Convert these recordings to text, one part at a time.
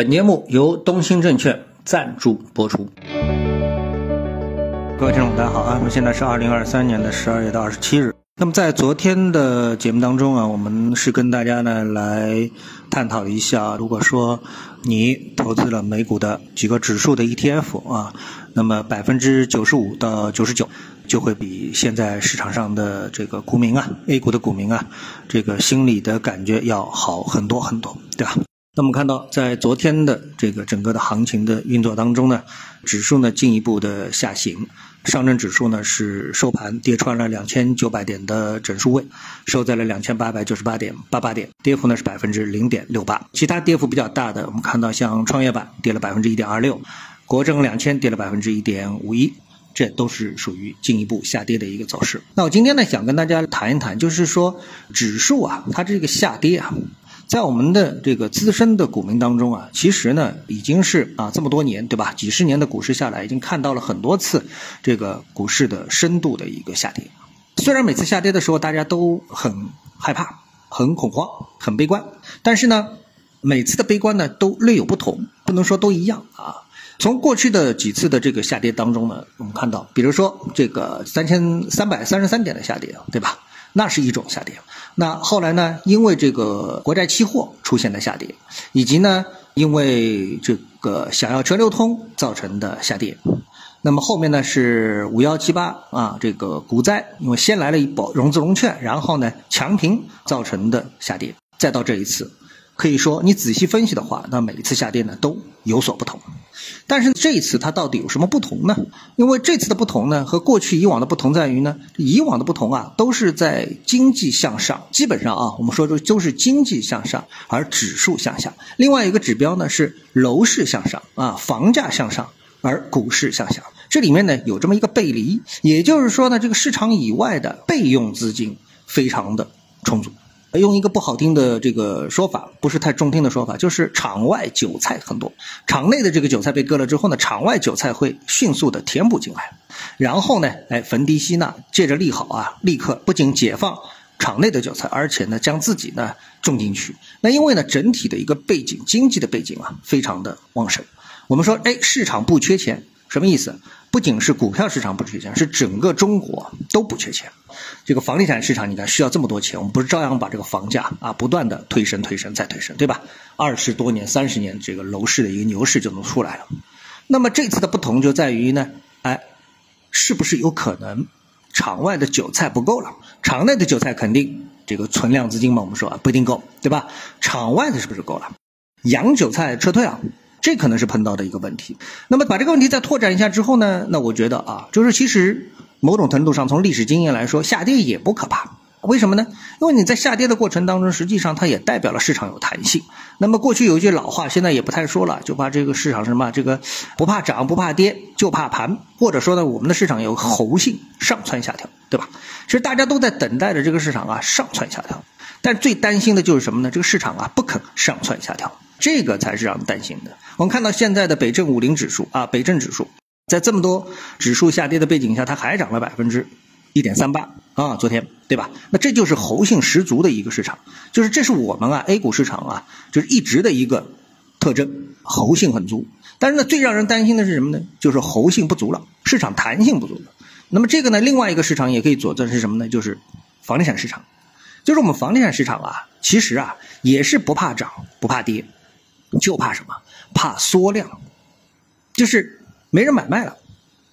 本节目由东兴证券赞助播出。各位听众，大家好啊！那么现在是二零二三年的十二月的二十七日。那么在昨天的节目当中啊，我们是跟大家呢来探讨一下，如果说你投资了美股的几个指数的 ETF 啊，那么百分之九十五到九十九就会比现在市场上的这个股民啊，A 股的股民啊，这个心理的感觉要好很多很多，对吧？那么看到在昨天的这个整个的行情的运作当中呢，指数呢进一步的下行。上证指数呢是收盘跌穿了两千九百点的整数位，收在了两千八百九十八点八八点，跌幅呢是百分之零点六八。其他跌幅比较大的，我们看到像创业板跌了百分之一点二六，国证两千跌了百分之一点五一，这都是属于进一步下跌的一个走势。那我今天呢想跟大家谈一谈，就是说指数啊，它这个下跌啊。在我们的这个资深的股民当中啊，其实呢已经是啊这么多年对吧？几十年的股市下来，已经看到了很多次这个股市的深度的一个下跌。虽然每次下跌的时候大家都很害怕、很恐慌、很悲观，但是呢，每次的悲观呢都略有不同，不能说都一样啊。从过去的几次的这个下跌当中呢，我们看到，比如说这个三千三百三十三点的下跌，对吧？那是一种下跌。那后来呢？因为这个国债期货出现了下跌，以及呢，因为这个想要全流通造成的下跌。那么后面呢是五幺七八啊，这个股灾，因为先来了一波融资融券，然后呢强平造成的下跌，再到这一次。可以说，你仔细分析的话，那每一次下跌呢都有所不同。但是这一次它到底有什么不同呢？因为这次的不同呢，和过去以往的不同在于呢，以往的不同啊，都是在经济向上，基本上啊，我们说的都是经济向上，而指数向下。另外一个指标呢是楼市向上啊，房价向上，而股市向下。这里面呢有这么一个背离，也就是说呢，这个市场以外的备用资金非常的充足。用一个不好听的这个说法，不是太中听的说法，就是场外韭菜很多，场内的这个韭菜被割了之后呢，场外韭菜会迅速的填补进来，然后呢，哎，逢低吸纳，借着利好啊，立刻不仅解放场内的韭菜，而且呢，将自己呢种进去。那因为呢，整体的一个背景，经济的背景啊，非常的旺盛。我们说，哎，市场不缺钱，什么意思？不仅是股票市场不缺钱，是整个中国都不缺钱。这个房地产市场，你看需要这么多钱，我们不是照样把这个房价啊不断的推升、推升再推升，对吧？二十多年、三十年，这个楼市的一个牛市就能出来了。那么这次的不同就在于呢，哎，是不是有可能场外的韭菜不够了？场内的韭菜肯定这个存量资金嘛，我们说啊不一定够，对吧？场外的是不是够了？洋韭菜撤退了。这可能是碰到的一个问题。那么把这个问题再拓展一下之后呢？那我觉得啊，就是其实某种程度上从历史经验来说，下跌也不可怕。为什么呢？因为你在下跌的过程当中，实际上它也代表了市场有弹性。那么过去有一句老话，现在也不太说了，就怕这个市场什么这个不怕涨不怕跌，就怕盘。或者说呢，我们的市场有猴性，上蹿下跳，对吧？其实大家都在等待着这个市场啊上蹿下跳，但最担心的就是什么呢？这个市场啊不肯上蹿下跳。这个才是让人担心的。我们看到现在的北证五零指数啊，北证指数在这么多指数下跌的背景下，它还涨了百分之一点三八啊，昨天对吧？那这就是猴性十足的一个市场，就是这是我们啊 A 股市场啊，就是一直的一个特征，猴性很足。但是呢，最让人担心的是什么呢？就是猴性不足了，市场弹性不足了。那么这个呢，另外一个市场也可以佐证是什么呢？就是房地产市场，就是我们房地产市场啊，其实啊也是不怕涨不怕跌。就怕什么？怕缩量，就是没人买卖了。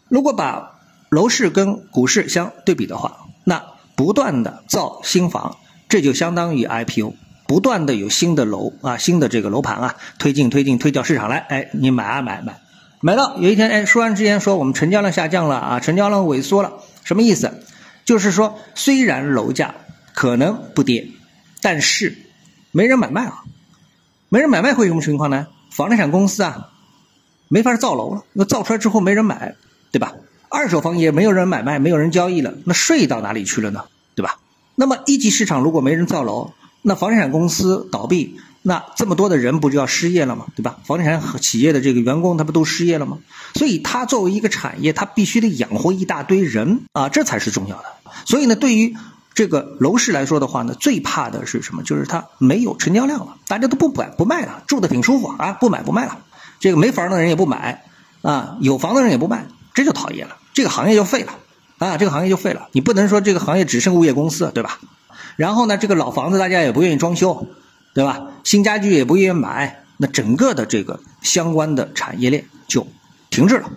如果把楼市跟股市相对比的话，那不断的造新房，这就相当于 IPO，不断的有新的楼啊，新的这个楼盘啊推进推进推到市场来，哎，你买啊买买，买到有一天哎，说完之前说我们成交量下降了啊，成交量萎缩了，什么意思？就是说虽然楼价可能不跌，但是没人买卖啊。没人买卖会什么情况呢？房地产公司啊，没法造楼了。那造出来之后没人买，对吧？二手房也没有人买卖，没有人交易了，那税到哪里去了呢？对吧？那么一级市场如果没人造楼，那房地产公司倒闭，那这么多的人不就要失业了吗？对吧？房地产企业的这个员工他不都失业了吗？所以它作为一个产业，它必须得养活一大堆人啊，这才是重要的。所以呢，对于这个楼市来说的话呢，最怕的是什么？就是它没有成交量了，大家都不买不卖了，住的挺舒服啊，不买不卖了。这个没房的人也不买啊，有房的人也不卖，这就讨厌了，这个行业就废了啊，这个行业就废了。你不能说这个行业只剩物业公司，对吧？然后呢，这个老房子大家也不愿意装修，对吧？新家具也不愿意买，那整个的这个相关的产业链就停滞了。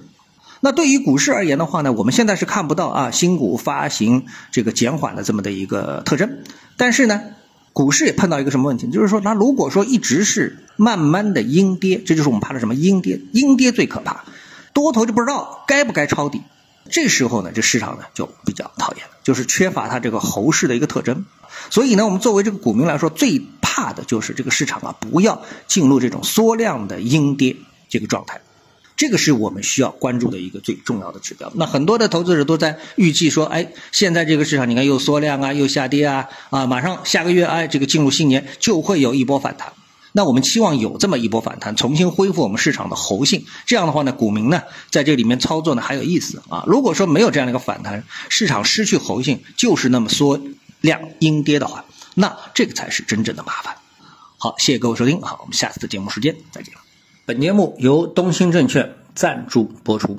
那对于股市而言的话呢，我们现在是看不到啊新股发行这个减缓的这么的一个特征。但是呢，股市也碰到一个什么问题？就是说，它如果说一直是慢慢的阴跌，这就是我们怕的什么阴跌？阴跌最可怕，多头就不知道该不该抄底。这时候呢，这市场呢就比较讨厌了，就是缺乏它这个猴市的一个特征。所以呢，我们作为这个股民来说，最怕的就是这个市场啊不要进入这种缩量的阴跌这个状态。这个是我们需要关注的一个最重要的指标。那很多的投资者都在预计说，哎，现在这个市场你看又缩量啊，又下跌啊，啊，马上下个月哎，这个进入新年就会有一波反弹。那我们期望有这么一波反弹，重新恢复我们市场的猴性。这样的话呢，股民呢在这里面操作呢还有意思啊。如果说没有这样的一个反弹，市场失去猴性，就是那么缩量阴跌的话，那这个才是真正的麻烦。好，谢谢各位收听，好，我们下次的节目时间再见。本节目由东兴证券赞助播出。